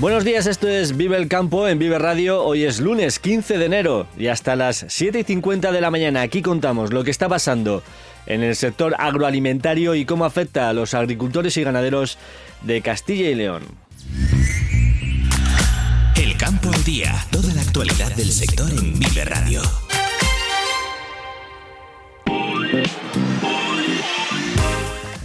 Buenos días, esto es Vive el Campo en Vive Radio. Hoy es lunes 15 de enero y hasta las 7 y 50 de la mañana aquí contamos lo que está pasando en el sector agroalimentario y cómo afecta a los agricultores y ganaderos de Castilla y León. El campo al día, toda la actualidad del sector en Vive Radio.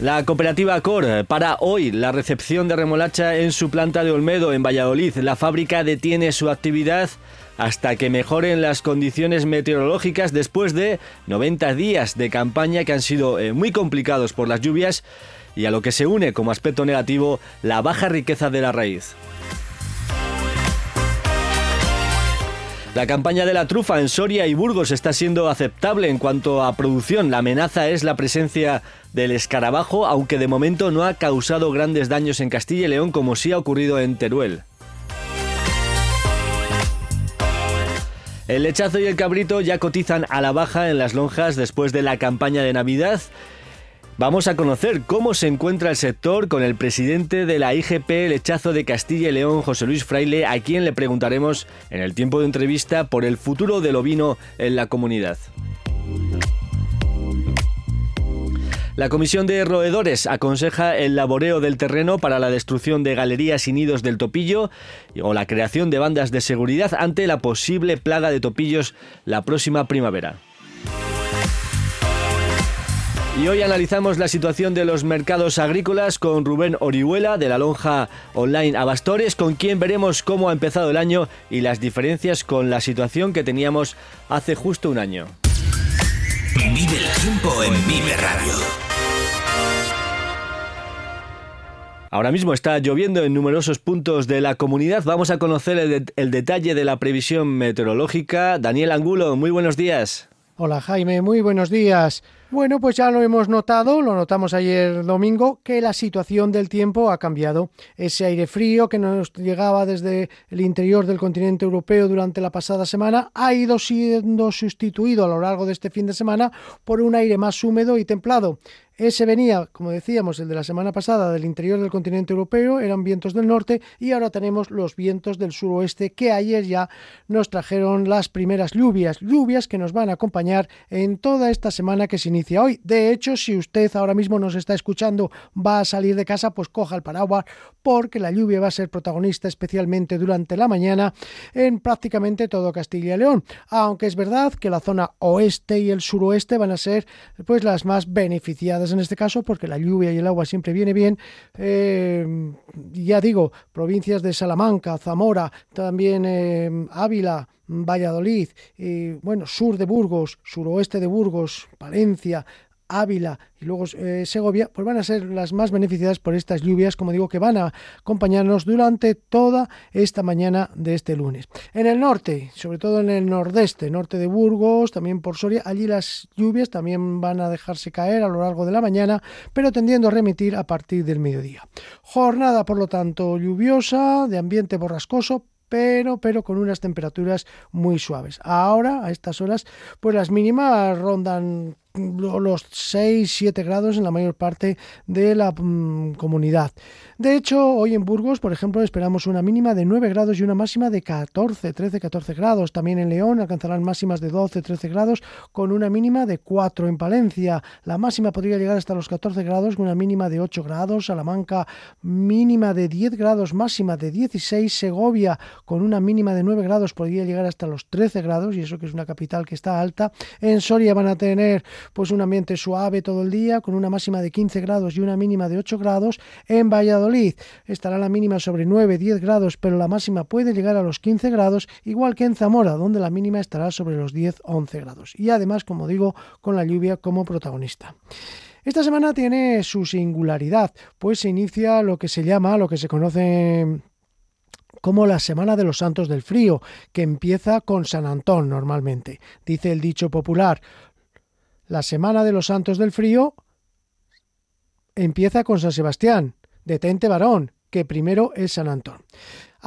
La cooperativa COR para hoy la recepción de remolacha en su planta de Olmedo, en Valladolid. La fábrica detiene su actividad hasta que mejoren las condiciones meteorológicas después de 90 días de campaña que han sido eh, muy complicados por las lluvias y a lo que se une como aspecto negativo la baja riqueza de la raíz. La campaña de la trufa en Soria y Burgos está siendo aceptable en cuanto a producción. La amenaza es la presencia del escarabajo, aunque de momento no ha causado grandes daños en Castilla y León como sí ha ocurrido en Teruel. El lechazo y el cabrito ya cotizan a la baja en las lonjas después de la campaña de Navidad. Vamos a conocer cómo se encuentra el sector con el presidente de la IGP Lechazo de Castilla y León, José Luis Fraile, a quien le preguntaremos en el tiempo de entrevista por el futuro del ovino en la comunidad. La Comisión de Roedores aconseja el laboreo del terreno para la destrucción de galerías y nidos del topillo o la creación de bandas de seguridad ante la posible plaga de topillos la próxima primavera. Y hoy analizamos la situación de los mercados agrícolas con Rubén Orihuela de la lonja online Abastores, con quien veremos cómo ha empezado el año y las diferencias con la situación que teníamos hace justo un año. Vive el tiempo en Vive Radio. Ahora mismo está lloviendo en numerosos puntos de la comunidad. Vamos a conocer el, el, detalle de la previsión meteorológica. Daniel Angulo, muy buenos días. Hola Jaime, muy buenos días. Bueno, pues ya lo hemos notado, lo notamos ayer domingo, que la situación del tiempo ha cambiado. Ese aire frío que nos llegaba desde el interior del continente europeo durante la pasada semana ha ido siendo sustituido a lo largo de este fin de semana por un aire más húmedo y templado. Ese venía, como decíamos, el de la semana pasada del interior del continente europeo, eran vientos del norte y ahora tenemos los vientos del suroeste que ayer ya nos trajeron las primeras lluvias, lluvias que nos van a acompañar en toda esta semana que se inicia hoy. De hecho, si usted ahora mismo nos está escuchando, va a salir de casa, pues coja el paraguas porque la lluvia va a ser protagonista especialmente durante la mañana en prácticamente todo Castilla y León, aunque es verdad que la zona oeste y el suroeste van a ser pues las más beneficiadas en este caso, porque la lluvia y el agua siempre viene bien. Eh, ya digo, provincias de Salamanca, Zamora, también eh, Ávila, Valladolid, y bueno, sur de Burgos, suroeste de Burgos, Valencia, Ávila y luego eh, Segovia, pues van a ser las más beneficiadas por estas lluvias, como digo, que van a acompañarnos durante toda esta mañana de este lunes. En el norte, sobre todo en el nordeste, norte de Burgos, también por Soria, allí las lluvias también van a dejarse caer a lo largo de la mañana, pero tendiendo a remitir a partir del mediodía. Jornada, por lo tanto, lluviosa, de ambiente borrascoso, pero, pero con unas temperaturas muy suaves. Ahora, a estas horas, pues las mínimas rondan los 6-7 grados en la mayor parte de la mmm, comunidad. De hecho, hoy en Burgos, por ejemplo, esperamos una mínima de 9 grados y una máxima de 14, 13, 14 grados. También en León alcanzarán máximas de 12, 13 grados con una mínima de 4 en Palencia. La máxima podría llegar hasta los 14 grados con una mínima de 8 grados. Salamanca mínima de 10 grados, máxima de 16. Segovia con una mínima de 9 grados podría llegar hasta los 13 grados y eso que es una capital que está alta. En Soria van a tener pues un ambiente suave todo el día, con una máxima de 15 grados y una mínima de 8 grados. En Valladolid estará la mínima sobre 9-10 grados, pero la máxima puede llegar a los 15 grados, igual que en Zamora, donde la mínima estará sobre los 10-11 grados. Y además, como digo, con la lluvia como protagonista. Esta semana tiene su singularidad, pues se inicia lo que se llama, lo que se conoce como la Semana de los Santos del Frío, que empieza con San Antón normalmente. Dice el dicho popular, la Semana de los Santos del Frío empieza con San Sebastián, detente varón, que primero es San Antón.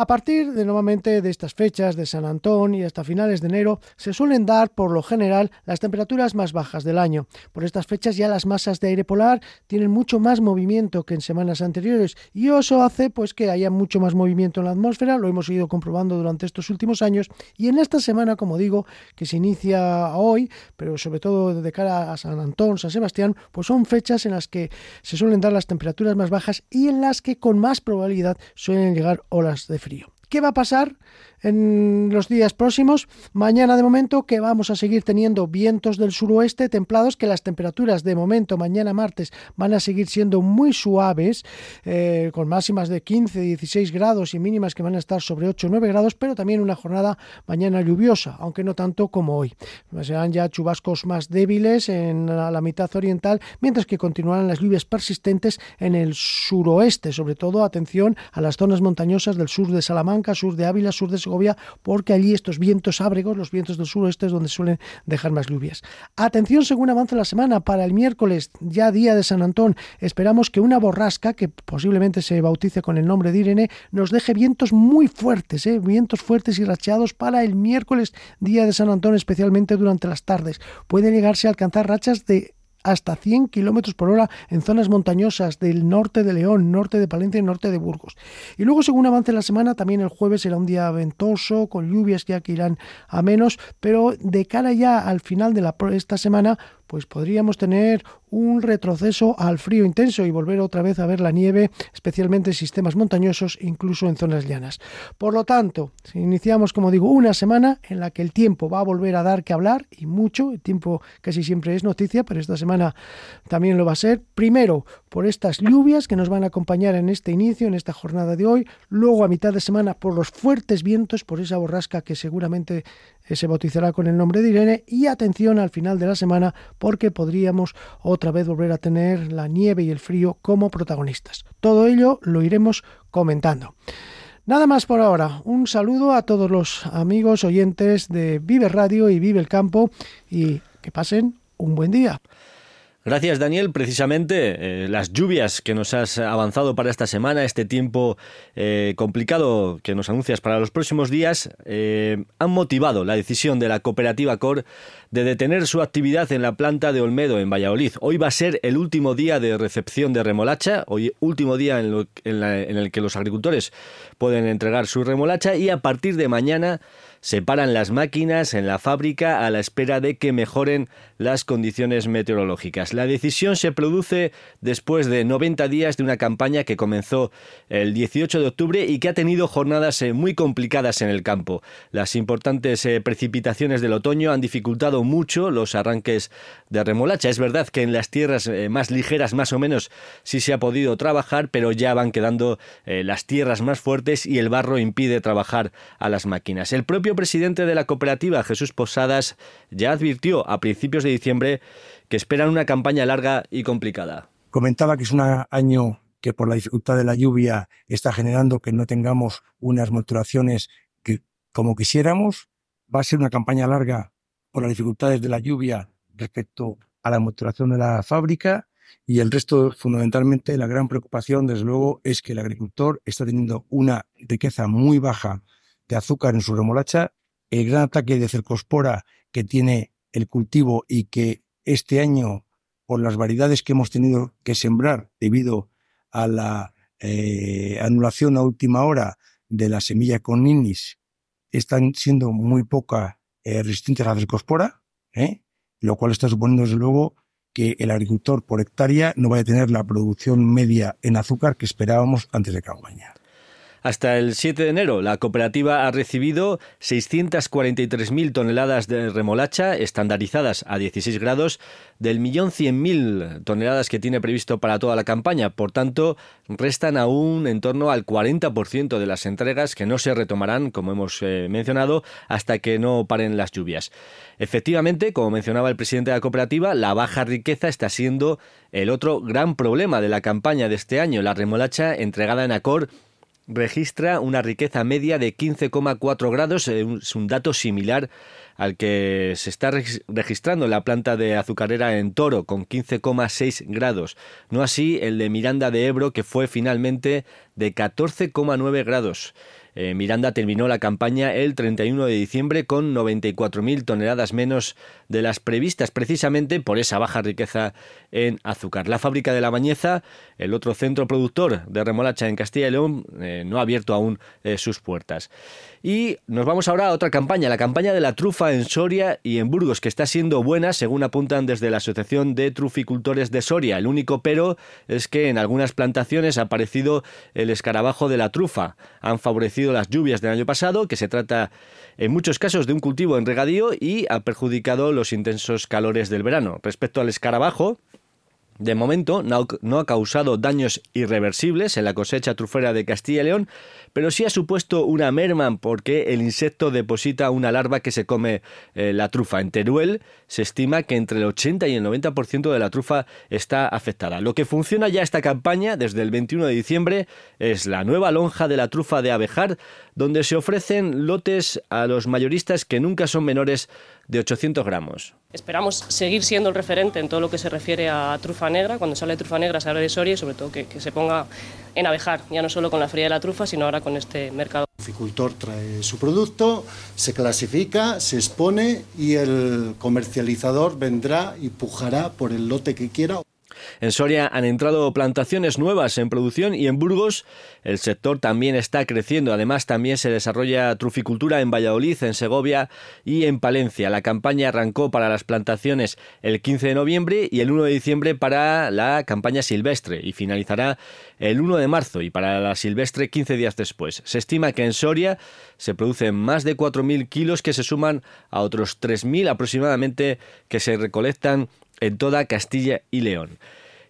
A partir de nuevamente de estas fechas de San Antón y hasta finales de enero se suelen dar por lo general las temperaturas más bajas del año. Por estas fechas ya las masas de aire polar tienen mucho más movimiento que en semanas anteriores y eso hace pues que haya mucho más movimiento en la atmósfera, lo hemos ido comprobando durante estos últimos años y en esta semana, como digo, que se inicia hoy, pero sobre todo de cara a San Antón, San Sebastián, pues son fechas en las que se suelen dar las temperaturas más bajas y en las que con más probabilidad suelen llegar olas de. ¿Qué va a pasar en los días próximos. Mañana de momento que vamos a seguir teniendo vientos del suroeste templados, que las temperaturas de momento mañana martes van a seguir siendo muy suaves, eh, con máximas de 15, 16 grados y mínimas que van a estar sobre 8, 9 grados, pero también una jornada mañana lluviosa, aunque no tanto como hoy. Serán ya chubascos más débiles en la, mitad oriental, mientras que continuarán las lluvias persistentes en el suroeste, sobre todo atención a las zonas montañosas del sur de Salamanca, sur de Ávila, sur de porque allí estos vientos ábregos, los vientos del suroeste, es donde suelen dejar más lluvias. Atención según avanza la semana, para el miércoles, ya día de San Antón, esperamos que una borrasca, que posiblemente se bautice con el nombre de Irene, nos deje vientos muy fuertes, ¿eh? vientos fuertes y racheados para el miércoles, día de San Antón, especialmente durante las tardes. Puede llegarse a alcanzar rachas de hasta 100 kilómetros por hora en zonas montañosas del norte de León, norte de Palencia y norte de Burgos. Y luego, según avance la semana, también el jueves será un día ventoso, con lluvias ya que irán a menos, pero de cara ya al final de la, esta semana, pues podríamos tener un retroceso al frío intenso y volver otra vez a ver la nieve, especialmente en sistemas montañosos, incluso en zonas llanas. Por lo tanto, iniciamos, como digo, una semana en la que el tiempo va a volver a dar que hablar y mucho, el tiempo casi siempre es noticia, pero esta semana también lo va a ser. Primero, por estas lluvias que nos van a acompañar en este inicio, en esta jornada de hoy, luego a mitad de semana por los fuertes vientos, por esa borrasca que seguramente se bautizará con el nombre de Irene y atención al final de la semana porque podríamos otra vez volver a tener la nieve y el frío como protagonistas. Todo ello lo iremos comentando. Nada más por ahora. Un saludo a todos los amigos oyentes de Vive Radio y Vive el Campo y que pasen un buen día. Gracias, Daniel. Precisamente eh, las lluvias que nos has avanzado para esta semana, este tiempo eh, complicado que nos anuncias para los próximos días, eh, han motivado la decisión de la cooperativa COR de detener su actividad en la planta de Olmedo, en Valladolid. Hoy va a ser el último día de recepción de remolacha, hoy último día en, en el que los agricultores pueden entregar su remolacha y a partir de mañana se paran las máquinas en la fábrica a la espera de que mejoren las condiciones meteorológicas. La decisión se produce después de 90 días de una campaña que comenzó el 18 de octubre y que ha tenido jornadas eh, muy complicadas en el campo. Las importantes eh, precipitaciones del otoño han dificultado mucho los arranques de remolacha. Es verdad que en las tierras eh, más ligeras más o menos sí se ha podido trabajar, pero ya van quedando las tierras más fuertes y el barro impide trabajar a las máquinas. El propio presidente de la cooperativa, Jesús Posadas, ya advirtió a principios de diciembre que esperan una campaña larga y complicada. Comentaba que es un año que por la dificultad de la lluvia está generando que no tengamos unas maturaciones que, como quisiéramos. Va a ser una campaña larga por las dificultades de la lluvia respecto a la maturación de la fábrica y el resto, fundamentalmente, la gran preocupación, desde luego, es que el agricultor está teniendo una riqueza muy baja de azúcar en su remolacha, el gran ataque de cercospora que tiene el cultivo y que este año, por las variedades que hemos tenido que sembrar debido a la eh, anulación a última hora de la semilla con ninis, están siendo muy poca eh, resistentes a la cercospora, ¿eh? lo cual está suponiendo desde luego que el agricultor por hectárea no vaya a tener la producción media en azúcar que esperábamos antes de campaña. Hasta el 7 de enero, la cooperativa ha recibido 643.000 toneladas de remolacha estandarizadas a 16 grados del millón 100.000 toneladas que tiene previsto para toda la campaña. Por tanto, restan aún en torno al 40% de las entregas que no se retomarán, como hemos eh, mencionado, hasta que no paren las lluvias. Efectivamente, como mencionaba el presidente de la cooperativa, la baja riqueza está siendo el otro gran problema de la campaña de este año. La remolacha entregada en Acor registra una riqueza media de 15,4 grados, eh, es un dato similar al que se está registrando en la planta de azucarera en Toro, con 15,6 grados. No así el de Miranda de Ebro, que fue finalmente de 14,9 grados. Eh, Miranda terminó la campaña el 31 de diciembre con 94.000 toneladas menos de las previstas, precisamente por esa baja riqueza en azúcar. La fábrica de La Bañeza, el otro centro productor de remolacha en Castilla y León, eh, no ha abierto aún eh, sus puertas. Y nos vamos ahora a otra campaña, la campaña de la trufa en Soria y en Burgos, que está siendo buena, según apuntan desde la Asociación de Truficultores de Soria. El único pero es que en algunas plantaciones ha aparecido el escarabajo de la trufa. Han favorecido las lluvias del año pasado, que se trata en muchos casos de un cultivo en regadío y ha perjudicado los intensos calores del verano. Respecto al escarabajo, de momento no, ha causado daños irreversibles en la cosecha trufera de Castilla y León, pero sí ha supuesto una merma porque el insecto deposita una larva que se come eh, la trufa. En Teruel se estima que entre el 80 y el 90% de la trufa está afectada. Lo que funciona ya esta campaña desde el 21 de diciembre es la nueva lonja de la trufa de abejar, donde se ofrecen lotes a los mayoristas que nunca son menores de 800 gramos. Esperamos seguir siendo el referente en todo lo que se refiere a trufa negra. Cuando sale trufa negra se habla de Soria y sobre todo que, se ponga en abejar, ya no solo con la fría de la trufa, sino ahora con este mercado. El apicultor trae su producto, se clasifica, se expone y el comercializador vendrá y pujará por el lote que quiera. En Soria han entrado plantaciones nuevas en producción y en Burgos el sector también está creciendo. Además, también se desarrolla truficultura en Valladolid, en Segovia y en Palencia. La campaña arrancó para las plantaciones el 15 de noviembre y el 1 de diciembre para la campaña silvestre y finalizará el 1 de marzo y para la silvestre 15 días después. Se estima que en Soria se producen más de 4.000 kilos que se suman a otros 3.000 aproximadamente que se recolectan en toda Castilla y León.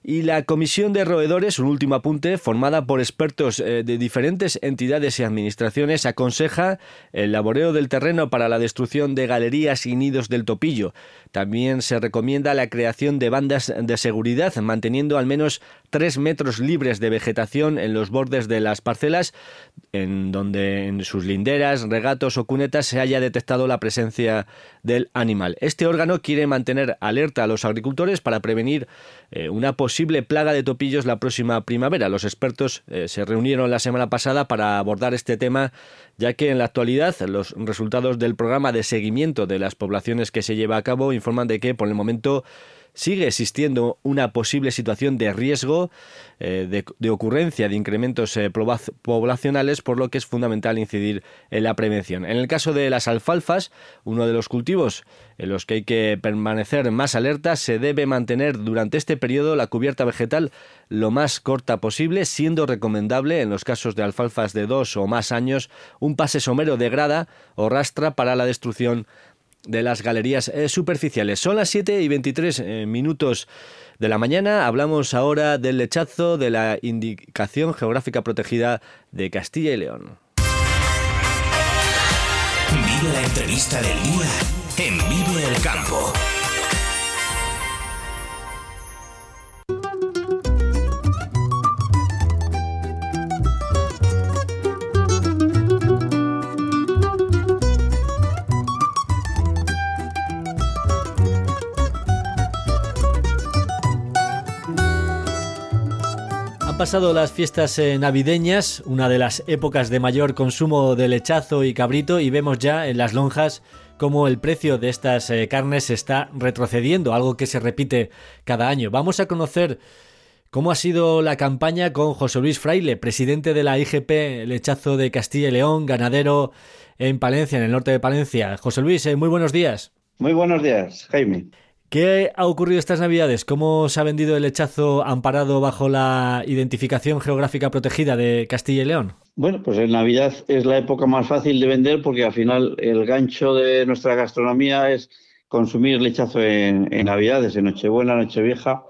Y la Comisión de Roedores, un último apunte, formada por expertos eh, de diferentes entidades y administraciones, aconseja el laboreo del terreno para la destrucción de galerías y nidos del topillo. También se recomienda la creación de bandas de seguridad, manteniendo al menos tres metros libres de vegetación en los bordes de las parcelas, en donde en sus linderas, regatos o cunetas se haya detectado la presencia del animal. Este órgano quiere mantener alerta a los agricultores para prevenir eh, una posible plaga de topillos la próxima primavera. Los expertos eh, se reunieron la semana pasada para abordar este tema, ya que en la actualidad los resultados del programa de seguimiento de las poblaciones que se lleva a cabo informan de que por el momento sigue existiendo una posible situación de riesgo eh, de, ocurrencia de incrementos eh, poblacionales, por lo que es fundamental incidir en la prevención. En el caso de las alfalfas, uno de los cultivos en los que hay que permanecer más alerta, se debe mantener durante este periodo la cubierta vegetal lo más corta posible, siendo recomendable en los casos de alfalfas de dos o más años un pase somero de grada o rastra para la destrucción de las galerías eh, superficiales. Son las 7 y 23 eh, minutos de la mañana. Hablamos ahora del lechazo de la Indicación Geográfica Protegida de Castilla y León. Vive la entrevista del día en Vivo el Campo. Pasado las fiestas eh, navideñas, una de las épocas de mayor consumo de lechazo y cabrito, y vemos ya en las lonjas cómo el precio de estas eh, carnes está retrocediendo, algo que se repite cada año. Vamos a conocer cómo ha sido la campaña con José Luis Fraile, presidente de la IGP Lechazo de Castilla y León, ganadero en Palencia, en el norte de Palencia. José Luis, eh, muy buenos días. Muy buenos días, Jaime. ¿Qué ha ocurrido estas Navidades? ¿Cómo se ha vendido el lechazo amparado bajo la identificación geográfica protegida de Castilla y León? Bueno, pues en Navidad es la época más fácil de vender porque al final el gancho de nuestra gastronomía es consumir lechazo en, Navidades, en Nochebuena, Nochevieja,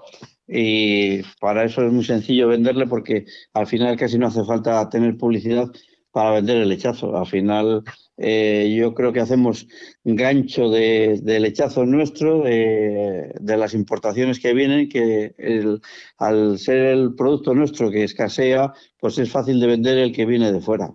y para eso es muy sencillo venderle porque al final casi no hace falta tener publicidad para vender el lechazo. Al final eh, yo creo que hacemos gancho de, lechazo nuestro, de, las importaciones que vienen, que al ser el producto nuestro que escasea, pues es fácil de vender el que viene de fuera.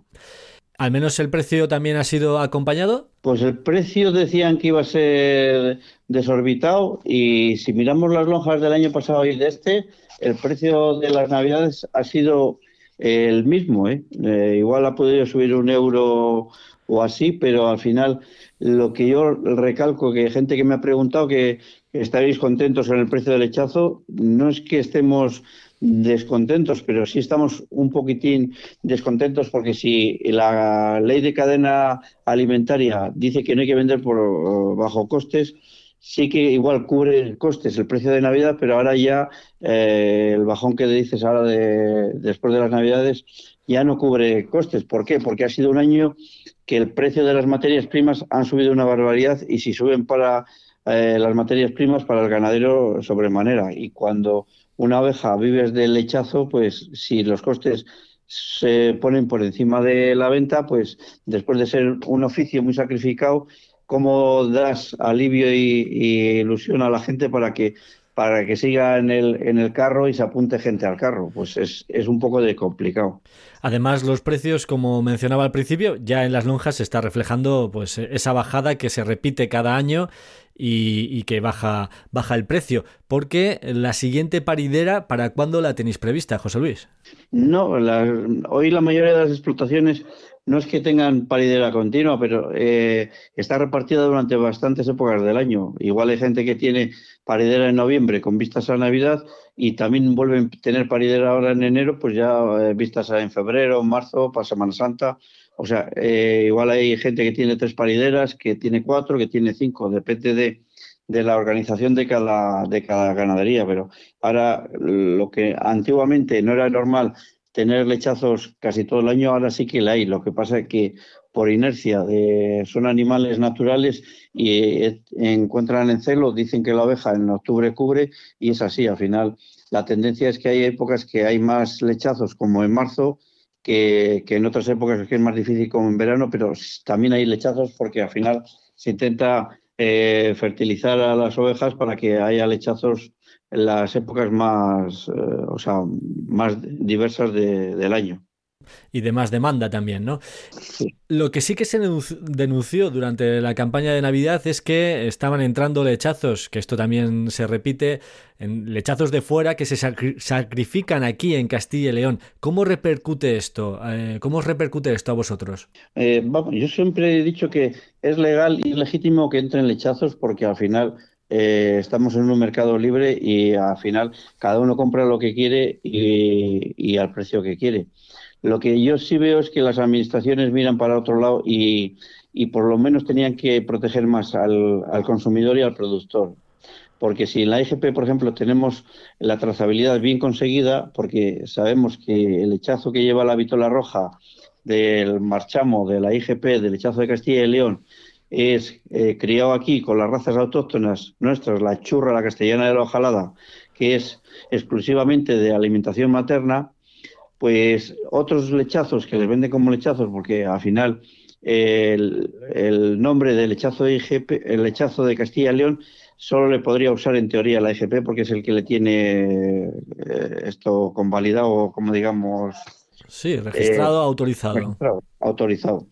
¿Al menos el precio también ha sido acompañado? Pues el precio decían que iba a ser desorbitado y si miramos las lonjas del año pasado y de este, el precio de las navidades ha sido el mismo. ¿eh? eh igual ha podido subir un euro o así, pero al final lo que yo recalco, que gente que me ha preguntado que estaréis contentos con el precio del lechazo, no es que estemos descontentos, pero sí estamos un poquitín descontentos porque si la ley de cadena alimentaria dice que no hay que vender por bajo costes, sí que igual cubre costes el precio de Navidad, pero ahora ya eh, el bajón que dices ahora de, después de las Navidades ya no cubre costes. ¿Por qué? Porque ha sido un año que el precio de las materias primas han subido una barbaridad y si suben para eh, las materias primas para el ganadero sobremanera. Y cuando una oveja vives del lechazo, pues si los costes se ponen por encima de la venta, pues después de ser un oficio muy sacrificado, ¿cómo das alivio y, ilusión a la gente para que para que siga en el, en el carro y se apunte gente al carro. Pues es, es, un poco de complicado. Además, los precios, como mencionaba al principio, ya en las lonjas se está reflejando pues esa bajada que se repite cada año y, que baja, baja el precio. Porque la siguiente paridera, ¿para cuándo la tenéis prevista, José Luis? No, hoy la mayoría de las explotaciones no es que tengan paridera continua, pero eh, está repartida durante bastantes épocas del año. Igual hay gente que tiene paridera en noviembre con vistas a Navidad y también vuelven a tener paridera ahora en enero, pues ya eh, vistas en febrero, marzo, para Semana Santa. O sea, eh, igual hay gente que tiene tres parideras, que tiene cuatro, que tiene cinco, depende de, de la organización de cada, de cada ganadería. Pero ahora lo que antiguamente no era normal tener lechazos casi todo el año, ahora sí que la hay. Lo que pasa es que por inercia de, son animales naturales y eh, encuentran en celo, dicen que la oveja en octubre cubre y es así. Al final la tendencia es que hay épocas que hay más lechazos como en marzo que, en otras épocas que es más difícil como en verano, pero también hay lechazos porque al final se intenta eh, fertilizar a las ovejas para que haya lechazos en las épocas más, eh, o sea, más diversas del año y de más demanda también, ¿no? Lo que sí que se denunció durante la campaña de Navidad es que estaban entrando lechazos, que esto también se repite, en lechazos de fuera que se sacrifican aquí en Castilla y León. ¿Cómo repercute esto? Eh, ¿Cómo os repercute esto a vosotros? Eh, vamos, yo siempre he dicho que es legal y legítimo que entren lechazos porque al final eh, estamos en un mercado libre y al final cada uno compra lo que quiere y al precio que quiere. Lo que yo sí veo es que las administraciones miran para otro lado y, por lo menos tenían que proteger más al, consumidor y al productor. Porque si en la IGP, por ejemplo, tenemos la trazabilidad bien conseguida, porque sabemos que el hechazo que lleva la vitola roja del marchamo de la IGP, del hechazo de Castilla y León, es eh, criado aquí con las razas autóctonas nuestras, la churra, la castellana de la hojalada, que es exclusivamente de alimentación materna, pues otros lechazos que les venden como lechazos, porque al final el, nombre del lechazo de IGP, el lechazo de Castilla y León, solo le podría usar en teoría la IGP porque es el que le tiene eh, esto convalidado, como digamos. Sí, registrado, eh, autorizado. autorizado.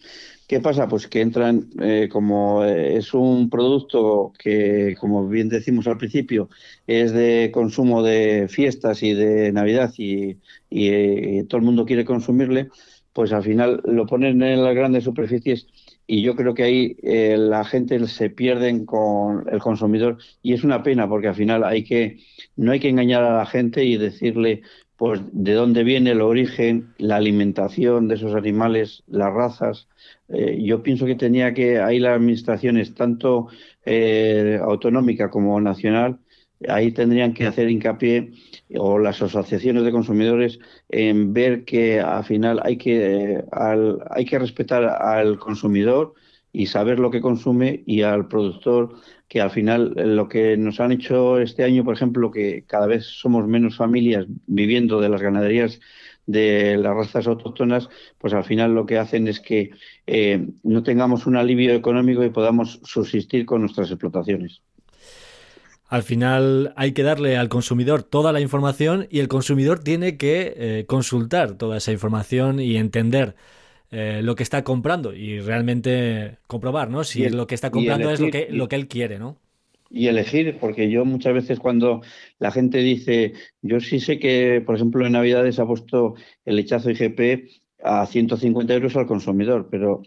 ¿Qué pasa? Pues que entran, eh, como eh, es un producto que, como bien decimos al principio, es de consumo de fiestas y de Navidad y, eh, todo el mundo quiere consumirle, pues al final lo ponen en las grandes superficies y yo creo que ahí la gente se pierde con el consumidor y es una pena porque al final hay que no hay que engañar a la gente y decirle pues de dónde viene el origen, la alimentación de esos animales, las razas. Eh, yo pienso que tenía que ahí las administraciones, tanto eh, autonómica como nacional, ahí tendrían que hacer hincapié o las asociaciones de consumidores en ver que al final hay que, hay que respetar al consumidor y saber lo que consume y al productor que al final lo que nos han hecho este año, por ejemplo, que cada vez somos menos familias viviendo de las ganaderías de las razas autóctonas, pues al final lo que hacen es que eh, no tengamos un alivio económico y podamos subsistir con nuestras explotaciones. Al final hay que darle al consumidor toda la información y el consumidor tiene que eh, consultar toda esa información y entender eh, lo que está comprando y realmente comprobar, ¿no? Si lo que está comprando es lo que, lo que él quiere, ¿no? y elegir, porque yo muchas veces cuando la gente dice, yo sí sé que, por ejemplo, en Navidades ha puesto el lechazo IGP a 150 euros al consumidor, pero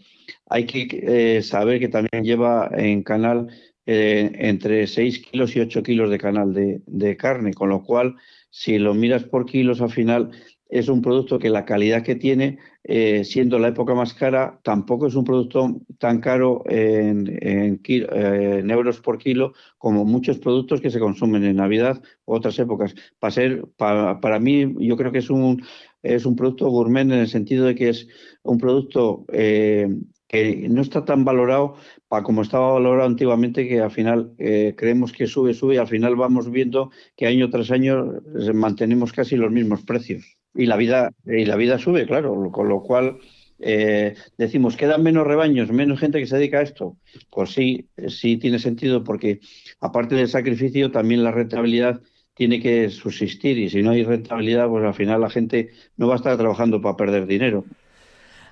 hay que eh, saber que también lleva en canal eh, entre 6 kilos y 8 kilos de canal de, de carne, con lo cual, si lo miras por kilos, al final es un producto que la calidad que tiene, eh, siendo la época más cara, tampoco es un producto tan caro en, eh, euros por kilo como muchos productos que se consumen en Navidad u otras épocas. Para, ser, para, mí, yo creo que es un, es un producto gourmet en el sentido de que es un producto eh, que no está tan valorado para como estaba valorado antiguamente, que al final creemos que sube, sube y al final vamos viendo que año tras año mantenemos casi los mismos precios y la vida y la vida sube, claro, con lo cual eh, decimos quedan menos rebaños, menos gente que se dedica a esto. Pues sí, sí tiene sentido porque aparte del sacrificio también la rentabilidad tiene que subsistir y si no hay rentabilidad, pues al final la gente no va a estar trabajando para perder dinero.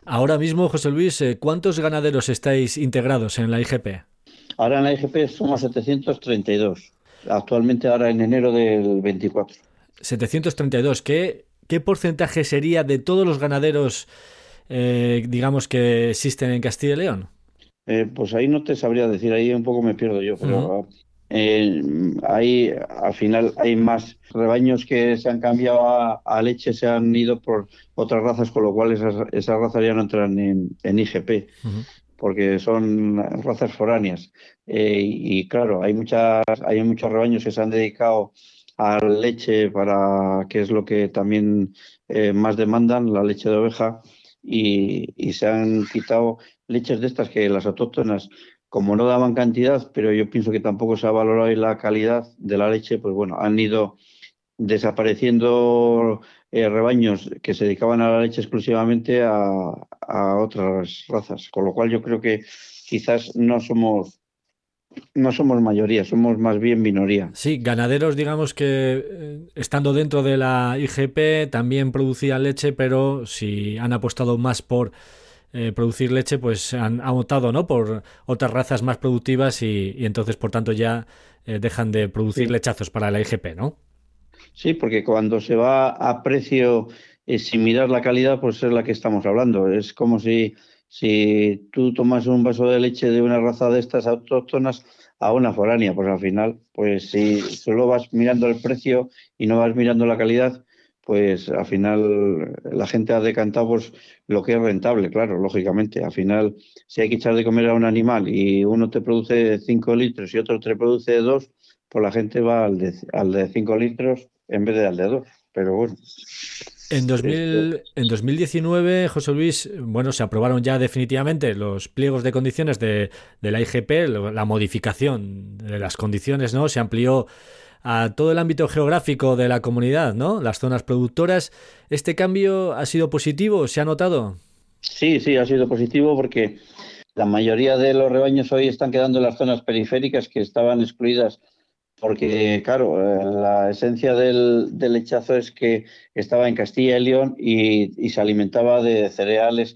Ahora mismo, José Luis, eh, ¿cuántos ganaderos estáis integrados en la IGP? Ahora en la IGP somos 732. Actualmente ahora en enero del 24. 732, ¿qué ¿qué porcentaje sería de todos los ganaderos, eh, digamos, que existen en Castilla y León? Eh, pues ahí no te sabría decir, ahí un poco me pierdo yo, pero eh, ahí al final hay más rebaños que se han cambiado a, leche, se han ido por otras razas, con lo cual esas, razas ya no entran en, IGP. porque son razas foráneas. y claro, hay muchas, hay muchos rebaños que se han dedicado a leche para que es lo que también eh, más demandan, la leche de oveja, y, se han quitado leches de estas que las autóctonas, como no daban cantidad, pero yo pienso que tampoco se ha valorado la calidad de la leche, pues bueno, han ido desapareciendo eh, rebaños que se dedicaban a la leche exclusivamente a, a otras razas, con lo cual yo creo que quizás no somos no somos mayoría, somos más bien minoría. Sí, ganaderos, digamos que eh, estando dentro de la IGP también producían leche, pero si han apostado más por eh, producir leche, pues han, optado ¿no? por otras razas más productivas y, entonces, por tanto, ya eh, dejan de producir lechazos para la IGP, ¿no? Sí, porque cuando se va a precio sin mirar la calidad, pues es la que estamos hablando. Es como si si tú tomas un vaso de leche de una raza de estas autóctonas a una foránea, pues al final, pues si solo vas mirando el precio y no vas mirando la calidad, pues al final la gente ha decantado pues, lo que es rentable, claro, lógicamente. Al final, si hay que echar de comer a un animal y uno te produce 5 litros y otro te produce 2, pues la gente va al de, al de 5 litros en vez de al de 2. Pero bueno. En, 2000, en 2019, José Luis, bueno, se aprobaron ya definitivamente los pliegos de condiciones de, la IGP, la modificación de las condiciones, ¿no? Se amplió a todo el ámbito geográfico de la comunidad, ¿no? Las zonas productoras. ¿Este cambio ha sido positivo? ¿Se ha notado? Sí, sí, ha sido positivo porque la mayoría de los rebaños hoy están quedando en las zonas periféricas que estaban excluidas porque, claro, eh, la esencia del, lechazo es que estaba en Castilla y León y, se alimentaba de cereales,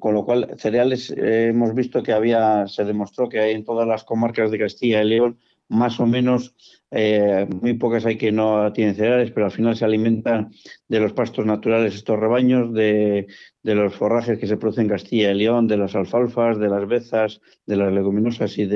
con lo cual cereales eh, hemos visto que había, se demostró que hay en todas las comarcas de Castilla y León más o menos, eh, muy pocas hay que no tienen cereales, pero al final se alimentan de los pastos naturales estos rebaños, de, los forrajes que se producen en Castilla y León, de las alfalfas, de las bezas, de las leguminosas y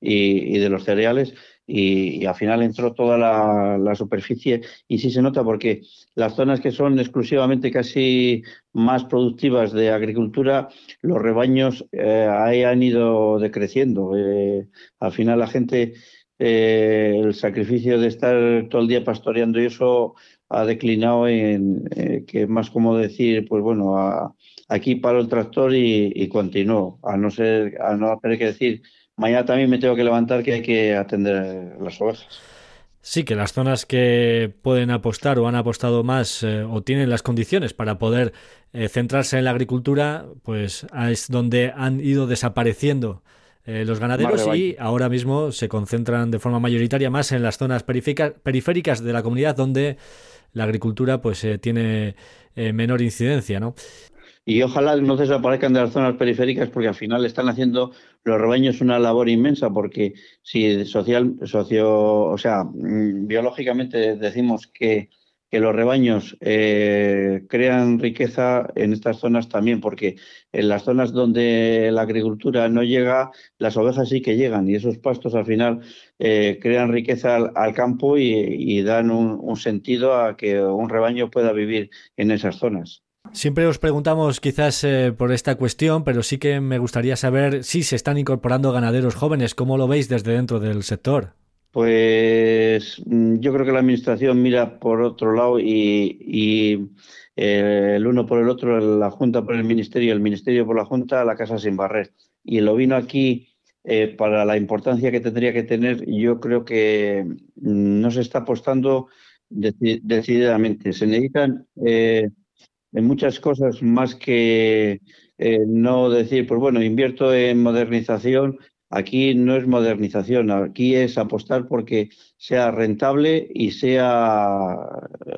y de los cereales y, al final entró toda la, superficie y sí se nota porque las zonas que son exclusivamente casi más productivas de agricultura, los rebaños eh, han ido decreciendo. Eh, al final la gente eh, el sacrificio de estar todo el día pastoreando y eso ha declinado en eh, que más como decir, pues bueno, aquí paro el tractor y, y continúo, a no ser, a no tener que decir, mañana también me tengo que levantar que hay que atender las ovejas. Sí, que las zonas que pueden apostar o han apostado más eh, o tienen las condiciones para poder eh, centrarse en la agricultura, pues es donde han ido desapareciendo eh, los ganaderos y ahora mismo se concentran de forma mayoritaria más en las zonas periféricas de la comunidad donde la agricultura pues tiene menor incidencia, ¿no? Y ojalá no desaparezcan de las zonas periféricas porque al final están haciendo los rebaños una labor inmensa porque si social, socio, o sea, mm, biológicamente decimos que, que los rebaños eh, crean riqueza en estas zonas también porque en las zonas donde la agricultura no llega, las ovejas sí que llegan y esos pastos al final eh, crean riqueza al, campo y, dan un sentido a que un rebaño pueda vivir en esas zonas. Siempre os preguntamos quizás eh, por esta cuestión, pero sí que me gustaría saber si se están incorporando ganaderos jóvenes. ¿Cómo lo veis desde dentro del sector? Pues mm, yo creo que la administración mira por otro lado y, eh, el uno por el otro, la Junta por el Ministerio, el Ministerio por la Junta, la casa sin barrer. Y lo vino aquí eh, para la importancia que tendría que tener, yo creo que mm, no se está apostando decididamente. Se necesitan en muchas cosas más que eh, no decir, pues bueno, invierto en modernización. Aquí no es modernización, aquí es apostar porque sea rentable y sea,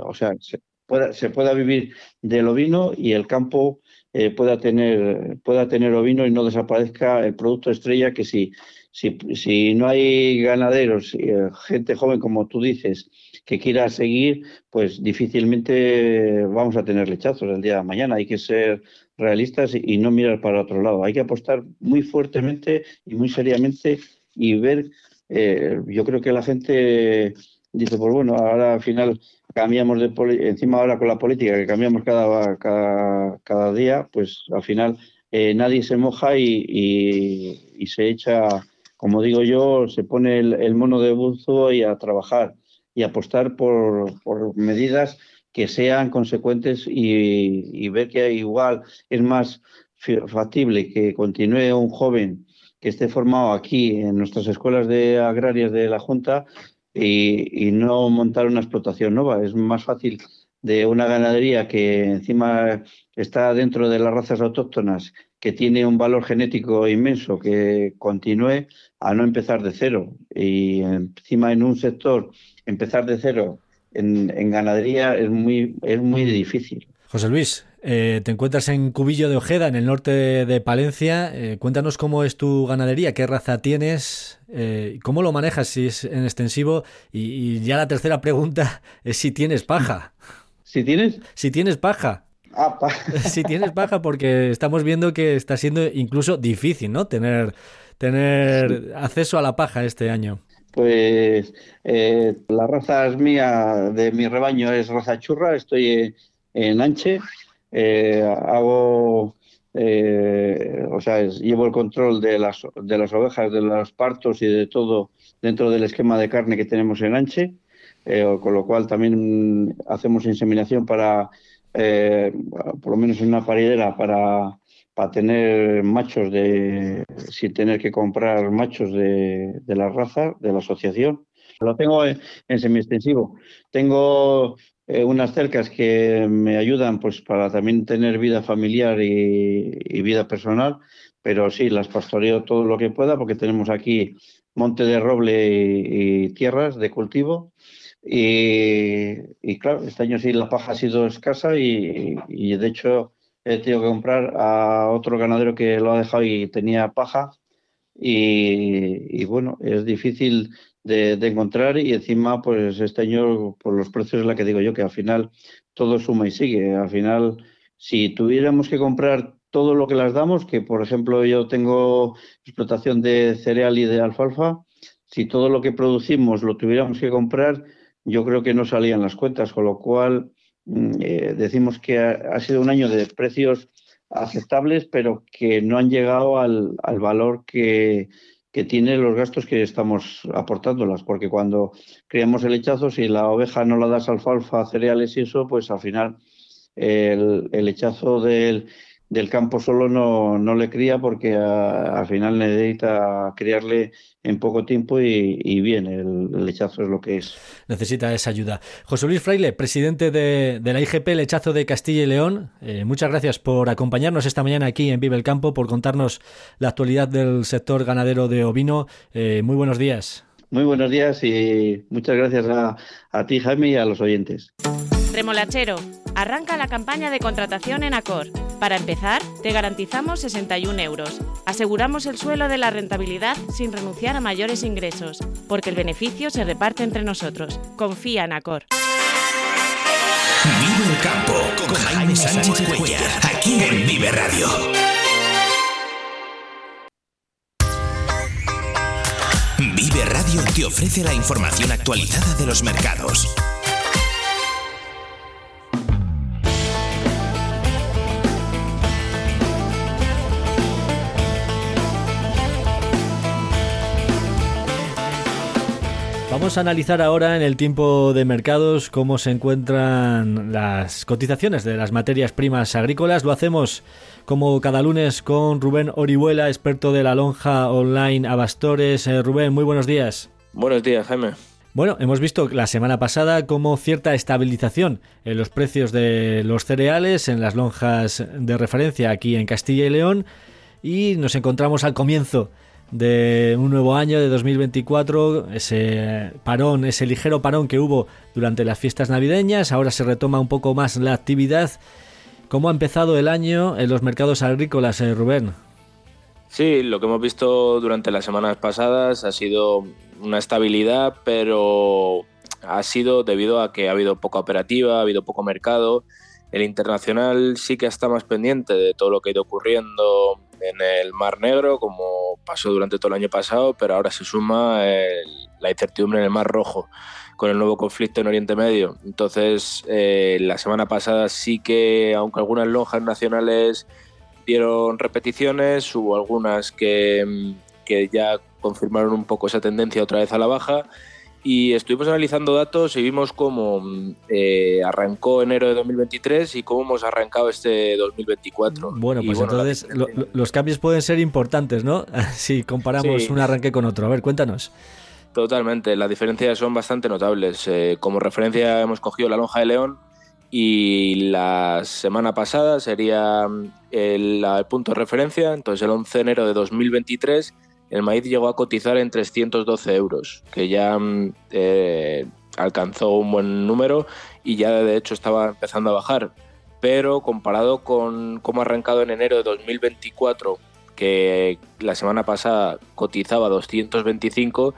o sea, se pueda, se pueda vivir del ovino y el campo eh, pueda tener pueda tener ovino y no desaparezca el producto estrella que si si, si no hay ganaderos, eh, gente joven como tú dices, que quiera seguir, pues difícilmente vamos a tener lechazos el día de mañana. Hay que ser realistas y, no mirar para otro lado. Hay que apostar muy fuertemente y muy seriamente y ver, eh, yo creo que la gente dice, pues bueno, ahora al final cambiamos de encima ahora con la política que cambiamos cada, cada, cada día, pues al final eh, nadie se moja y, y, se echa, como digo yo, se pone el, el mono de buzo y a trabajar y apostar por, por medidas que sean consecuentes y, ver que igual es más factible que continúe un joven que esté formado aquí en nuestras escuelas de agrarias de la Junta y, y, no montar una explotación nueva. Es más fácil de una ganadería que encima está dentro de las razas autóctonas, que tiene un valor genético inmenso, que continúe a no empezar de cero. Y encima en un sector empezar de cero en, ganadería es muy, es muy difícil. José Luis, eh, te encuentras en Cubillo de Ojeda, en el norte de, Palencia. Eh, cuéntanos cómo es tu ganadería, qué raza tienes, eh, cómo lo manejas si es en extensivo. Y, ya la tercera pregunta es si tienes paja. ¿Si tienes? Si tienes paja. Ah, si tienes paja, porque estamos viendo que está siendo incluso difícil, ¿no? Tener, tener acceso a la paja este año. Pues eh, la raza mía de mi rebaño es raza churra, estoy en, Anche, eh, hago, eh, o sea, llevo el control de las, de las ovejas, de los partos y de todo dentro del esquema de carne que tenemos en Anche, con lo cual también hacemos inseminación para, por lo menos en una paridera, para para tener machos de sin tener que comprar machos de, de la raza, de la asociación. Lo tengo en, en semiextensivo. Tengo eh, unas cercas que me ayudan pues para también tener vida familiar y, vida personal, pero sí, las pastoreo todo lo que pueda porque tenemos aquí monte de roble y, tierras de cultivo. Y, y, claro, este año sí la paja ha sido escasa y, y de hecho he tenido que comprar a otro ganadero que lo ha dejado y tenía paja. Y, bueno, es difícil de, encontrar y encima, pues este año, por los precios es la que digo yo, que al final todo suma y sigue. Al final, si tuviéramos que comprar todo lo que las damos, que por ejemplo yo tengo explotación de cereal y de alfalfa, si todo lo que producimos lo tuviéramos que comprar, yo creo que no salían las cuentas, con lo cual Mm, eh, decimos que ha, sido un año de precios aceptables, pero que no han llegado al, valor que, que tiene los gastos que estamos aportándolas, porque cuando criamos el lechazo, si la oveja no la das alfalfa, cereales y eso, pues al final el, el lechazo del, del campo solo no, no le cría porque al final necesita criarle en poco tiempo y, bien, el, lechazo es lo que es. Necesita esa ayuda. José Luis Fraile, presidente de, la IGP Lechazo de Castilla y León, eh, muchas gracias por acompañarnos esta mañana aquí en Vive el Campo, por contarnos la actualidad del sector ganadero de ovino. Eh, muy buenos días. Muy buenos días y muchas gracias a, a ti, Jaime, y a los oyentes. Remolachero, arranca la campaña de contratación en Acor. Para empezar, te garantizamos 61 euros. Aseguramos el suelo de la rentabilidad sin renunciar a mayores ingresos, porque el beneficio se reparte entre nosotros. Confía en Acor. Vive el campo con Jaime Sánchez Cuellar, aquí en Vive Radio. Vive Radio te ofrece la información actualizada de los mercados Vamos a analizar ahora en el tiempo de mercados cómo se encuentran las cotizaciones de las materias primas agrícolas. Lo hacemos como cada lunes con Rubén Orihuela, experto de la lonja online Abastores. Eh, Rubén, muy buenos días. Buenos días, Jaime. Bueno, hemos visto la semana pasada como cierta estabilización en los precios de los cereales en las lonjas de referencia aquí en Castilla y León y nos encontramos al comienzo de un nuevo año, de 2024, ese parón, ese ligero parón que hubo durante las fiestas navideñas, ahora se retoma un poco más la actividad. ¿Cómo ha empezado el año en los mercados agrícolas, eh, Rubén? Sí, lo que hemos visto durante las semanas pasadas ha sido una estabilidad, pero ha sido debido a que ha habido poca operativa, ha habido poco mercado. El internacional sí que está más pendiente de todo lo que ha ido ocurriendo en el Mar Negro, como pasó durante todo el año pasado, pero ahora se suma la incertidumbre en el Mar Rojo con el nuevo conflicto en Oriente Medio. Entonces, eh, la semana pasada sí que, aunque algunas lonjas nacionales dieron repeticiones, hubo algunas que, que ya confirmaron un poco esa tendencia otra vez a la baja y estuvimos analizando datos y vimos cómo eh, arrancó enero de 2023 y cómo hemos arrancado este 2024. Bueno, pues entonces los cambios pueden ser importantes, ¿no? si comparamos un arranque con otro. A ver, cuéntanos. Totalmente, las diferencias son bastante notables. Eh, como referencia hemos cogido la lonja de León y la semana pasada sería el, el punto de referencia, entonces el 11 de enero de 2023 el maíz llegó a cotizar en 312 euros, que ya mm, eh, alcanzó un buen número y ya de hecho estaba empezando a bajar. Pero comparado con cómo ha arrancado en enero de 2024, que la semana pasada cotizaba 225,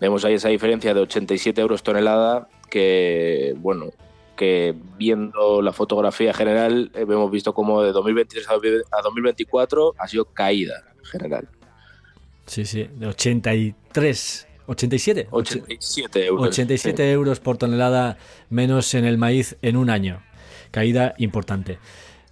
vemos ahí esa diferencia de 87 euros tonelada que, bueno, que viendo la fotografía general eh, hemos visto como de 2023 a 2024 ha sido caída general. Sí, sí, de 83, 87. 87 euros. 87 euros por tonelada menos en el maíz en un año. Caída importante.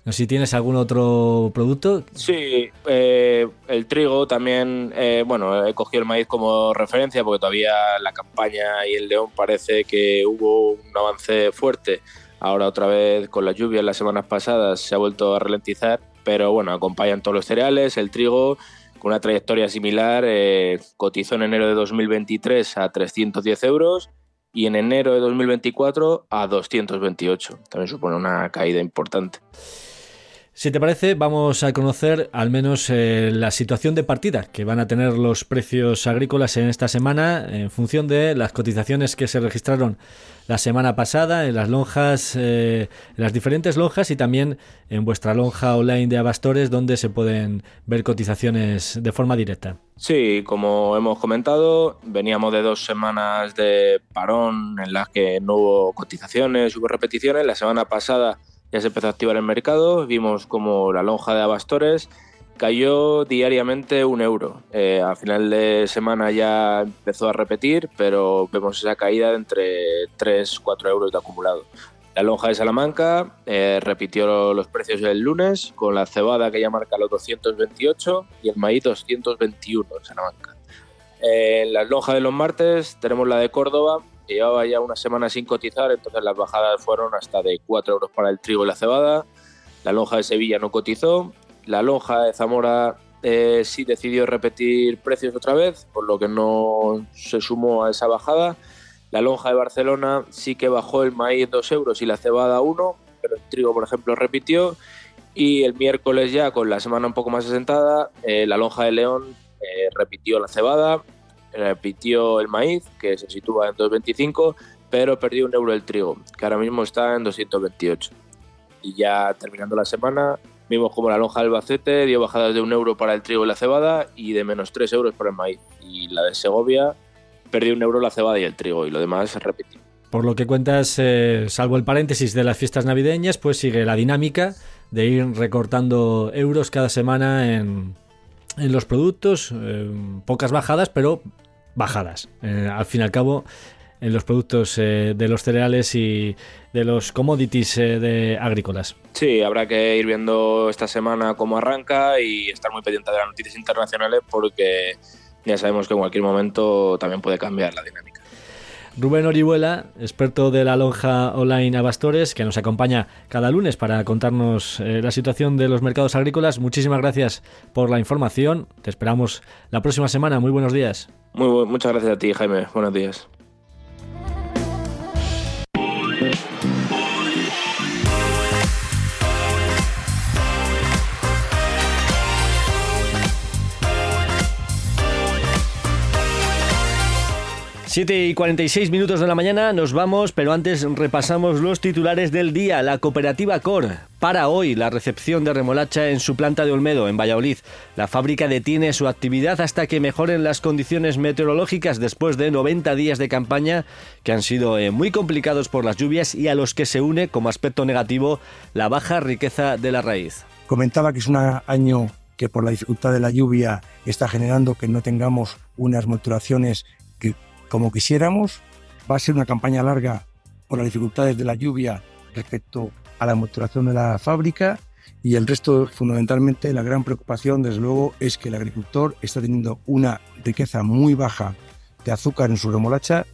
No sé si tienes algún otro producto. Sí, eh, el trigo también, eh, bueno, he cogido el maíz como referencia porque todavía la campaña y el león parece que hubo un avance fuerte. Ahora otra vez con la lluvia en las semanas pasadas se ha vuelto a ralentizar, pero bueno, acompañan todos los cereales, el trigo una trayectoria similar, eh, cotizó en enero de 2023 a 310 euros y en enero de 2024 a 228. También supone una caída importante. Si te parece, vamos a conocer al menos eh, la situación de partida que van a tener los precios agrícolas en esta semana en función de las cotizaciones que se registraron la semana pasada en las lonjas, eh, en las diferentes lonjas y también en vuestra lonja online de Abastores donde se pueden ver cotizaciones de forma directa. Sí, como hemos comentado, veníamos de dos semanas de parón en las que no hubo cotizaciones, hubo repeticiones. La semana pasada ya se empezó a activar el mercado, vimos como la lonja de Abastores cayó diariamente un euro. Eh, a final de semana ya empezó a repetir, pero vemos esa caída de entre 3 4 euros de acumulado. La lonja de Salamanca eh, repitió los precios del lunes, con la cebada que ya marca los 228 y el maíz 221 en Salamanca. En las lonjas de los martes tenemos la de Córdoba, llevaba ya una semana sin cotizar, entonces las bajadas fueron hasta de 4 euros para el trigo y la cebada. La lonja de Sevilla no cotizó. La lonja de Zamora eh, sí decidió repetir precios otra vez, por lo que no se sumó a esa bajada. La lonja de Barcelona sí que bajó el maíz 2 euros y la cebada 1, pero el trigo, por ejemplo, repitió. Y el miércoles ya, con la semana un poco más asentada, eh, la lonja de León eh, repitió la cebada, repitió el maíz, que se sitúa en 2,25, pero perdió un euro el trigo, que ahora mismo está en 228. Y ya terminando la semana, vimos como la lonja de Albacete dio bajadas de un euro para el trigo y la cebada y de menos 3 euros para el maíz. Y la de Segovia perdió un euro la cebada y el trigo, y lo demás se repitió. Por lo que cuentas, eh, salvo el paréntesis de las fiestas navideñas, pues sigue la dinámica de ir recortando euros cada semana en, en los productos, eh, pocas bajadas, pero bajadas. Eh, al fin y al cabo, en los productos eh, de los cereales y de los commodities de agrícolas. Sí, habrá que ir viendo esta semana cómo arranca y estar muy pendiente de las noticias internacionales porque ya sabemos que en cualquier momento también puede cambiar la dinámica. Rubén Orihuela, experto de la lonja online Abastores, que nos acompaña cada lunes para contarnos eh, la situación de los mercados agrícolas. Muchísimas gracias por la información. Te esperamos la próxima semana. Muy buenos días. Muy muchas gracias a ti, Jaime. Buenos días. Siete y 46 minutos de la mañana nos vamos, pero antes repasamos los titulares del día. La cooperativa COR para hoy la recepción de remolacha en su planta de Olmedo, en Valladolid. La fábrica detiene su actividad hasta que mejoren las condiciones meteorológicas después de 90 días de campaña que han sido eh, muy complicados por las lluvias y a los que se une como aspecto negativo la baja riqueza de la raíz. Comentaba que es un año que por la dificultad de la lluvia está generando que no tengamos unas maturaciones como quisiéramos. Va a ser una campaña larga por las dificultades de la lluvia respecto a la maturación de la fábrica y el resto, fundamentalmente, la gran preocupación, desde luego, es que el agricultor está teniendo una riqueza muy baja de azúcar en su remolacha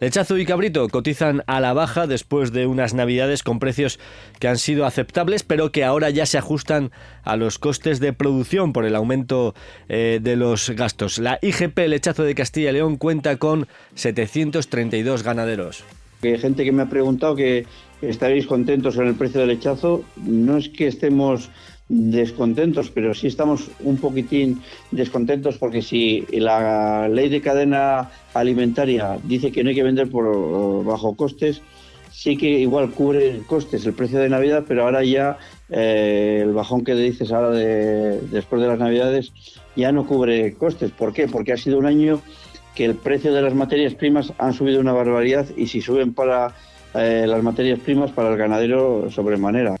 Lechazo y cabrito cotizan a la baja después de unas navidades con precios que han sido aceptables, pero que ahora ya se ajustan a los costes de producción por el aumento eh, de los gastos. La IGP Lechazo de Castilla y León cuenta con 732 ganaderos. Hay gente que me ha preguntado que estaréis contentos con el precio del lechazo. No es que estemos descontentos, pero sí estamos un poquitín descontentos porque si la ley de cadena alimentaria dice que no hay que vender por bajo costes, sí que igual cubre costes el precio de Navidad, pero ahora ya eh, el bajón que dices ahora de, después de las Navidades ya no cubre costes. ¿Por qué? Porque ha sido un año que el precio de las materias primas han subido una barbaridad y si suben para eh, las materias primas para el ganadero sobremanera.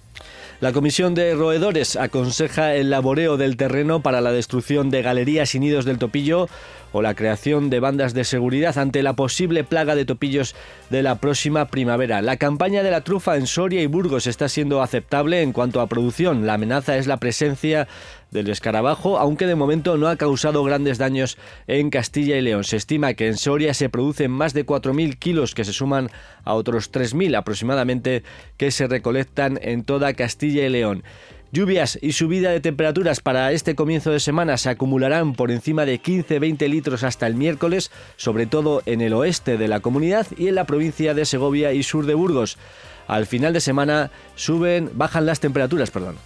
La Comisión de Roedores aconseja el laboreo del terreno para la destrucción de galerías y nidos del topillo o la creación de bandas de seguridad ante la posible plaga de topillos de la próxima primavera. La campaña de la trufa en Soria y Burgos está siendo aceptable en cuanto a producción. La amenaza es la presencia del escarabajo, aunque de momento no ha causado grandes daños en Castilla y León. Se estima que en Soria se producen más de 4.000 kilos que se suman a otros 3.000 aproximadamente que se recolectan en toda Castilla y León. Lluvias y subida de temperaturas para este comienzo de semana se acumularán por encima de 15-20 litros hasta el miércoles, sobre todo en el oeste de la comunidad y en la provincia de Segovia y sur de Burgos. Al final de semana suben, bajan las temperaturas, perdón.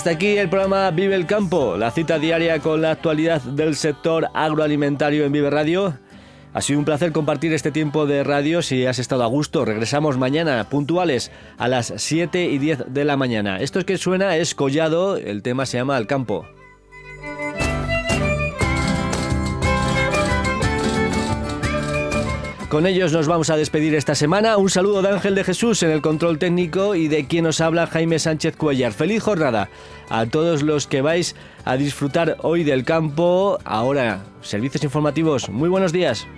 Hasta aquí el programa Vive el Campo, la cita diaria con la actualidad del sector agroalimentario en Vive Radio. Ha sido un placer compartir este tiempo de radio. Si has estado a gusto, regresamos mañana puntuales a las 7 y 10 de la mañana. Esto es que suena es Collado, el tema se llama Al Campo. Con ellos nos vamos a despedir esta semana. Un saludo de Ángel de Jesús en el control técnico y de quien nos habla Jaime Sánchez Cuellar. Feliz jornada a todos los que vais a disfrutar hoy del campo. Ahora, servicios informativos. Muy buenos días.